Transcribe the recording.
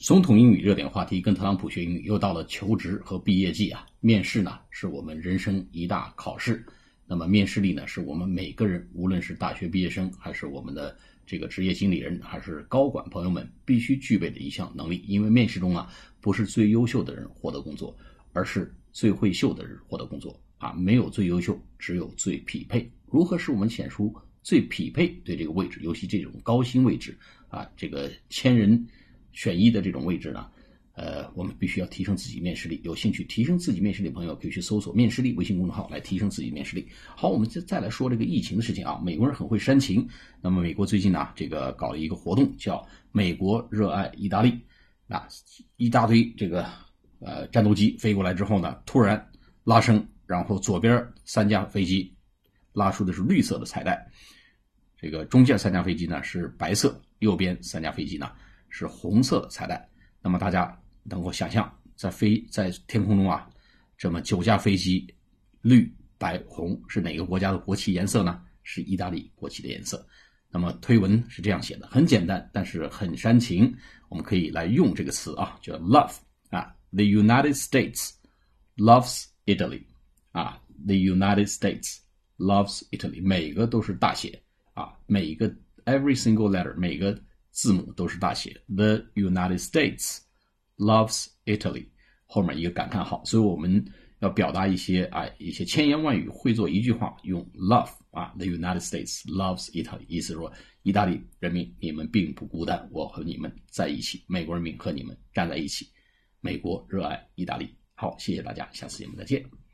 总统英语热点话题，跟特朗普学英语，又到了求职和毕业季啊！面试呢，是我们人生一大考试。那么面试力呢，是我们每个人，无论是大学毕业生，还是我们的这个职业经理人，还是高管朋友们，必须具备的一项能力。因为面试中啊，不是最优秀的人获得工作，而是最会秀的人获得工作啊！没有最优秀，只有最匹配。如何使我们显出最匹配对这个位置，尤其这种高薪位置啊，这个千人。选一的这种位置呢，呃，我们必须要提升自己面试力。有兴趣提升自己面试力的朋友，可以去搜索“面试力”微信公众号来提升自己面试力。好，我们再再来说这个疫情的事情啊。美国人很会煽情，那么美国最近呢，这个搞了一个活动，叫“美国热爱意大利”。啊，一大堆这个呃战斗机飞过来之后呢，突然拉升，然后左边三架飞机拉出的是绿色的彩带，这个中间三架飞机呢是白色，右边三架飞机呢。是红色彩带，那么大家能够想象，在飞在天空中啊，这么九架飞机，绿白红是哪个国家的国旗颜色呢？是意大利国旗的颜色。那么推文是这样写的，很简单，但是很煽情。我们可以来用这个词啊，叫 love 啊，the United States loves Italy 啊，the United States loves Italy，每个都是大写啊，每一个 every single letter 每个。字母都是大写。The United States loves Italy，后面一个感叹号。所以我们要表达一些啊一些千言万语汇做一句话，用 love 啊，The United States loves Italy，意思说意大利人民你们并不孤单，我和你们在一起，美国人民和你们站在一起，美国热爱意大利。好，谢谢大家，下次节目再见。